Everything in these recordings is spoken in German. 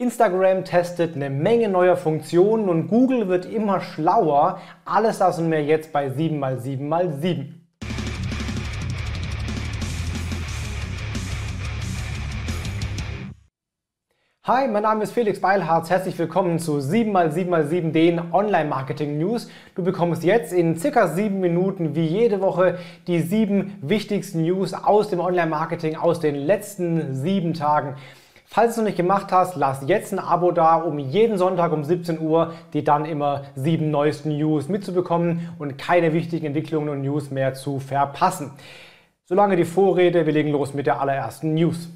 Instagram testet eine Menge neuer Funktionen und Google wird immer schlauer. Alles das und mehr jetzt bei 7x7x7. Hi, mein Name ist Felix Beilharz. Herzlich willkommen zu 7x7x7, den Online-Marketing-News. Du bekommst jetzt in circa sieben Minuten wie jede Woche die sieben wichtigsten News aus dem Online-Marketing aus den letzten sieben Tagen. Falls du es noch nicht gemacht hast, lass jetzt ein Abo da, um jeden Sonntag um 17 Uhr die dann immer sieben neuesten News mitzubekommen und keine wichtigen Entwicklungen und News mehr zu verpassen. Solange die Vorrede, wir legen los mit der allerersten News.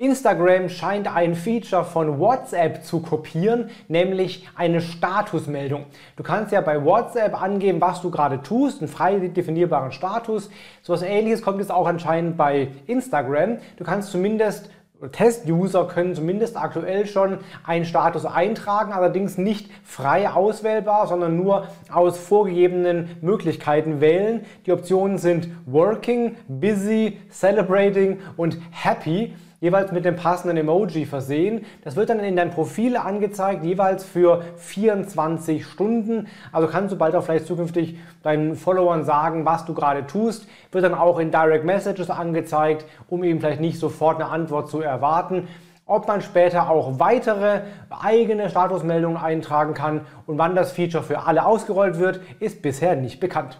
Instagram scheint ein Feature von WhatsApp zu kopieren, nämlich eine Statusmeldung. Du kannst ja bei WhatsApp angeben, was du gerade tust, einen frei definierbaren Status. So etwas ähnliches kommt jetzt auch anscheinend bei Instagram. Du kannst zumindest Test-User können zumindest aktuell schon einen Status eintragen, allerdings nicht frei auswählbar, sondern nur aus vorgegebenen Möglichkeiten wählen. Die Optionen sind Working, Busy, Celebrating und Happy jeweils mit dem passenden Emoji versehen. Das wird dann in dein Profil angezeigt, jeweils für 24 Stunden. Also kannst du bald auch vielleicht zukünftig deinen Followern sagen, was du gerade tust. Wird dann auch in Direct Messages angezeigt, um eben vielleicht nicht sofort eine Antwort zu erwarten. Ob man später auch weitere eigene Statusmeldungen eintragen kann und wann das Feature für alle ausgerollt wird, ist bisher nicht bekannt.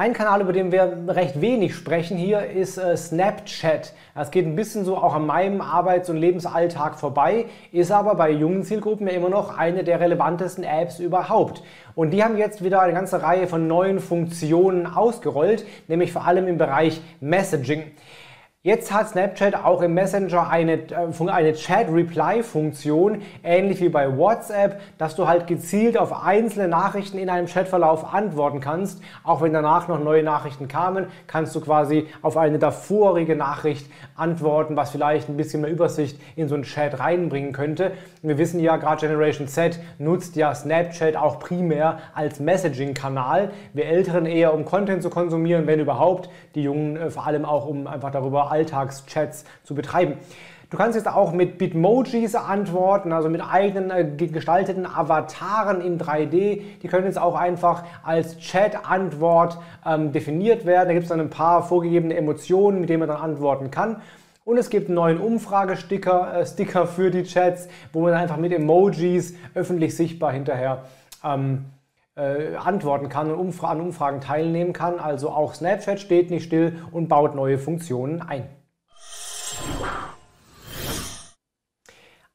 Ein Kanal, über den wir recht wenig sprechen hier, ist äh, Snapchat. Das geht ein bisschen so auch an meinem Arbeits- und Lebensalltag vorbei, ist aber bei jungen Zielgruppen ja immer noch eine der relevantesten Apps überhaupt. Und die haben jetzt wieder eine ganze Reihe von neuen Funktionen ausgerollt, nämlich vor allem im Bereich Messaging. Jetzt hat Snapchat auch im Messenger eine, äh, eine Chat-Reply-Funktion, ähnlich wie bei WhatsApp, dass du halt gezielt auf einzelne Nachrichten in einem Chatverlauf antworten kannst. Auch wenn danach noch neue Nachrichten kamen, kannst du quasi auf eine davorige Nachricht antworten, was vielleicht ein bisschen mehr Übersicht in so einen Chat reinbringen könnte. Wir wissen ja, gerade Generation Z nutzt ja Snapchat auch primär als Messaging-Kanal. Wir Älteren eher, um Content zu konsumieren, wenn überhaupt. Die Jungen äh, vor allem auch, um einfach darüber Alltagschats zu betreiben. Du kannst jetzt auch mit Bitmojis antworten, also mit eigenen äh, gestalteten Avataren in 3D. Die können jetzt auch einfach als Chat-Antwort ähm, definiert werden. Da gibt es dann ein paar vorgegebene Emotionen, mit denen man dann antworten kann. Und es gibt einen neuen Umfragesticker äh, Sticker für die Chats, wo man einfach mit Emojis öffentlich sichtbar hinterher ähm, äh, antworten kann und Umfra an Umfragen teilnehmen kann. Also auch Snapchat steht nicht still und baut neue Funktionen ein.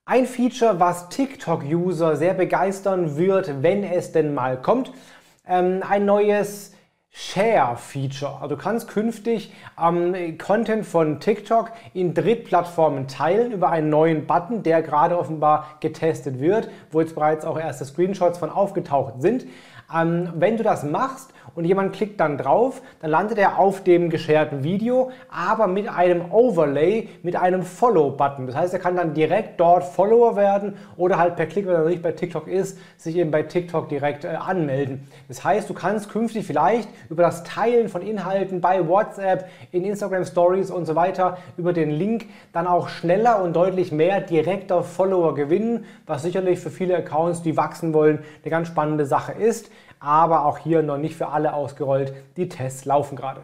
Ein Feature, was TikTok-User sehr begeistern wird, wenn es denn mal kommt. Ähm, ein neues Share-Feature. Also du kannst künftig ähm, Content von TikTok in Drittplattformen teilen über einen neuen Button, der gerade offenbar getestet wird, wo jetzt bereits auch erste Screenshots von aufgetaucht sind. Ähm, wenn du das machst und jemand klickt dann drauf, dann landet er auf dem gescherten Video, aber mit einem Overlay, mit einem Follow-Button. Das heißt, er kann dann direkt dort Follower werden oder halt per Klick, wenn er nicht bei TikTok ist, sich eben bei TikTok direkt äh, anmelden. Das heißt, du kannst künftig vielleicht über das Teilen von Inhalten bei WhatsApp, in Instagram Stories und so weiter über den Link dann auch schneller und deutlich mehr direkter Follower gewinnen, was sicherlich für viele Accounts, die wachsen wollen, eine ganz spannende Sache ist aber auch hier noch nicht für alle ausgerollt. Die Tests laufen gerade.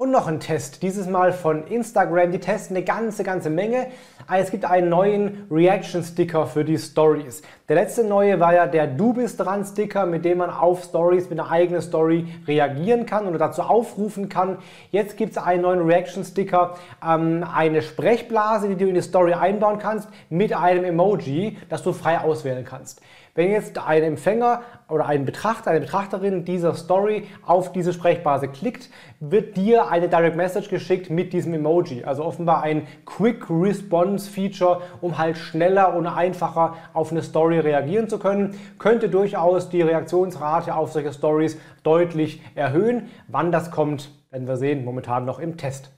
Und noch ein Test, dieses Mal von Instagram. Die testen eine ganze, ganze Menge. Es gibt einen neuen Reaction-Sticker für die Stories. Der letzte neue war ja der Du bist dran Sticker, mit dem man auf Stories mit einer eigenen Story reagieren kann oder dazu aufrufen kann. Jetzt gibt es einen neuen Reaction-Sticker, ähm, eine Sprechblase, die du in die Story einbauen kannst, mit einem Emoji, das du frei auswählen kannst. Wenn jetzt ein Empfänger oder ein Betrachter, eine Betrachterin dieser Story auf diese Sprechblase klickt, wird dir eine Direct Message geschickt mit diesem Emoji. Also offenbar ein Quick Response Feature, um halt schneller und einfacher auf eine Story reagieren zu können. Könnte durchaus die Reaktionsrate auf solche Stories deutlich erhöhen. Wann das kommt, werden wir sehen. Momentan noch im Test.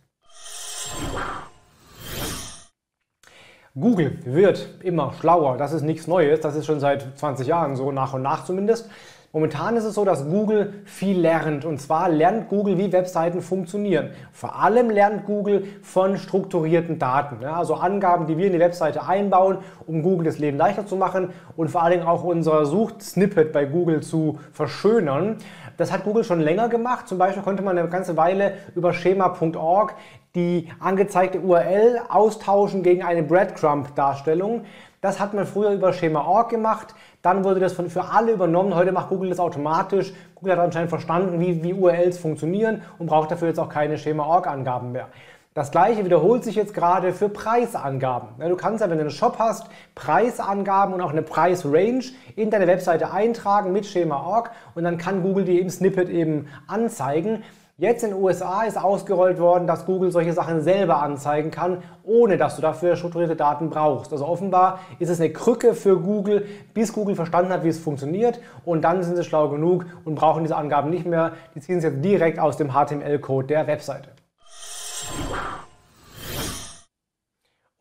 Google wird immer schlauer. Das ist nichts Neues. Das ist schon seit 20 Jahren so, nach und nach zumindest. Momentan ist es so, dass Google viel lernt. Und zwar lernt Google, wie Webseiten funktionieren. Vor allem lernt Google von strukturierten Daten. Ja, also Angaben, die wir in die Webseite einbauen, um Google das Leben leichter zu machen und vor allen Dingen auch unser Suchsnippet bei Google zu verschönern. Das hat Google schon länger gemacht. Zum Beispiel konnte man eine ganze Weile über schema.org die angezeigte URL austauschen gegen eine Breadcrumb-Darstellung. Das hat man früher über Schema.org gemacht, dann wurde das von, für alle übernommen. Heute macht Google das automatisch. Google hat anscheinend verstanden, wie, wie URLs funktionieren und braucht dafür jetzt auch keine Schema.org-Angaben mehr. Das gleiche wiederholt sich jetzt gerade für Preisangaben. du kannst ja, wenn du einen Shop hast, Preisangaben und auch eine Preisrange in deine Webseite eintragen mit Schema.org und dann kann Google dir im Snippet eben anzeigen. Jetzt in den USA ist ausgerollt worden, dass Google solche Sachen selber anzeigen kann, ohne dass du dafür strukturierte Daten brauchst. Also offenbar ist es eine Krücke für Google, bis Google verstanden hat, wie es funktioniert und dann sind sie schlau genug und brauchen diese Angaben nicht mehr. Die ziehen sie jetzt direkt aus dem HTML-Code der Webseite.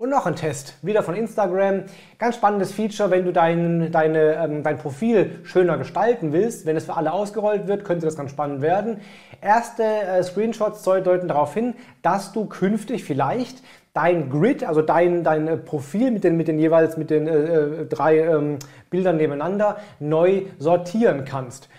Und noch ein Test, wieder von Instagram. Ganz spannendes Feature, wenn du dein, deine, ähm, dein Profil schöner gestalten willst. Wenn es für alle ausgerollt wird, könnte das ganz spannend werden. Erste äh, Screenshots deuten darauf hin, dass du künftig vielleicht dein Grid, also dein, dein äh, Profil mit den, mit den jeweils mit den äh, äh, drei ähm, Bildern nebeneinander neu sortieren kannst.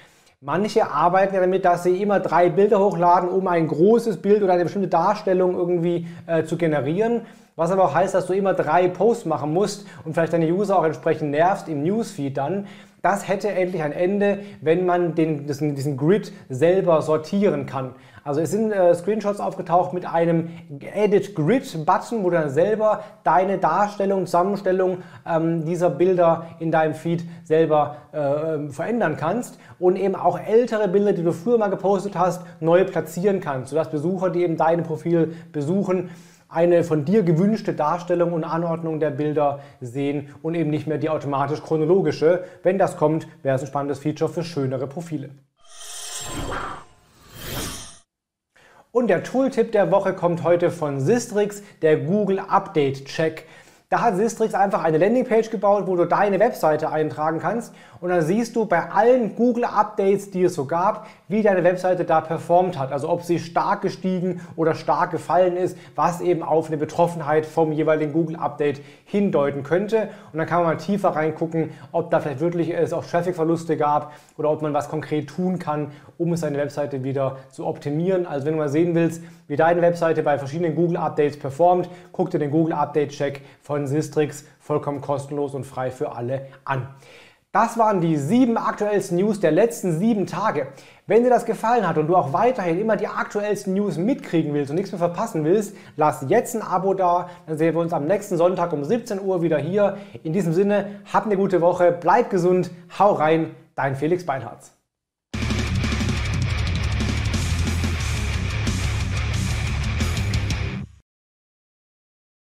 Manche arbeiten ja damit, dass sie immer drei Bilder hochladen, um ein großes Bild oder eine bestimmte Darstellung irgendwie äh, zu generieren. Was aber auch heißt, dass du immer drei Posts machen musst und vielleicht deine User auch entsprechend nervst im Newsfeed dann. Das hätte endlich ein Ende, wenn man den, diesen, diesen Grid selber sortieren kann. Also es sind äh, Screenshots aufgetaucht mit einem Edit Grid Button, wo du dann selber deine Darstellung, Zusammenstellung ähm, dieser Bilder in deinem Feed selber äh, verändern kannst und eben auch ältere Bilder, die du früher mal gepostet hast, neu platzieren kannst, sodass Besucher, die eben dein Profil besuchen, eine von dir gewünschte Darstellung und Anordnung der Bilder sehen und eben nicht mehr die automatisch chronologische. Wenn das kommt, wäre es ein spannendes Feature für schönere Profile. Und der Tooltip der Woche kommt heute von Sistrix, der Google Update Check. Da hat Sistrix einfach eine Landingpage gebaut, wo du deine Webseite eintragen kannst und dann siehst du bei allen Google Updates, die es so gab, wie deine Webseite da performt hat. Also ob sie stark gestiegen oder stark gefallen ist, was eben auf eine Betroffenheit vom jeweiligen Google Update hindeuten könnte. Und dann kann man mal tiefer reingucken, ob da vielleicht wirklich es auch Traffic-Verluste gab oder ob man was konkret tun kann, um seine Webseite wieder zu optimieren. Also wenn du mal sehen willst, wie deine Webseite bei verschiedenen Google Updates performt, guck dir den Google Update Check von Sistrix vollkommen kostenlos und frei für alle an. Das waren die sieben aktuellsten News der letzten sieben Tage. Wenn dir das gefallen hat und du auch weiterhin immer die aktuellsten News mitkriegen willst und nichts mehr verpassen willst, lass jetzt ein Abo da. Dann sehen wir uns am nächsten Sonntag um 17 Uhr wieder hier. In diesem Sinne, hab eine gute Woche, bleib gesund, hau rein, dein Felix Beinhardt.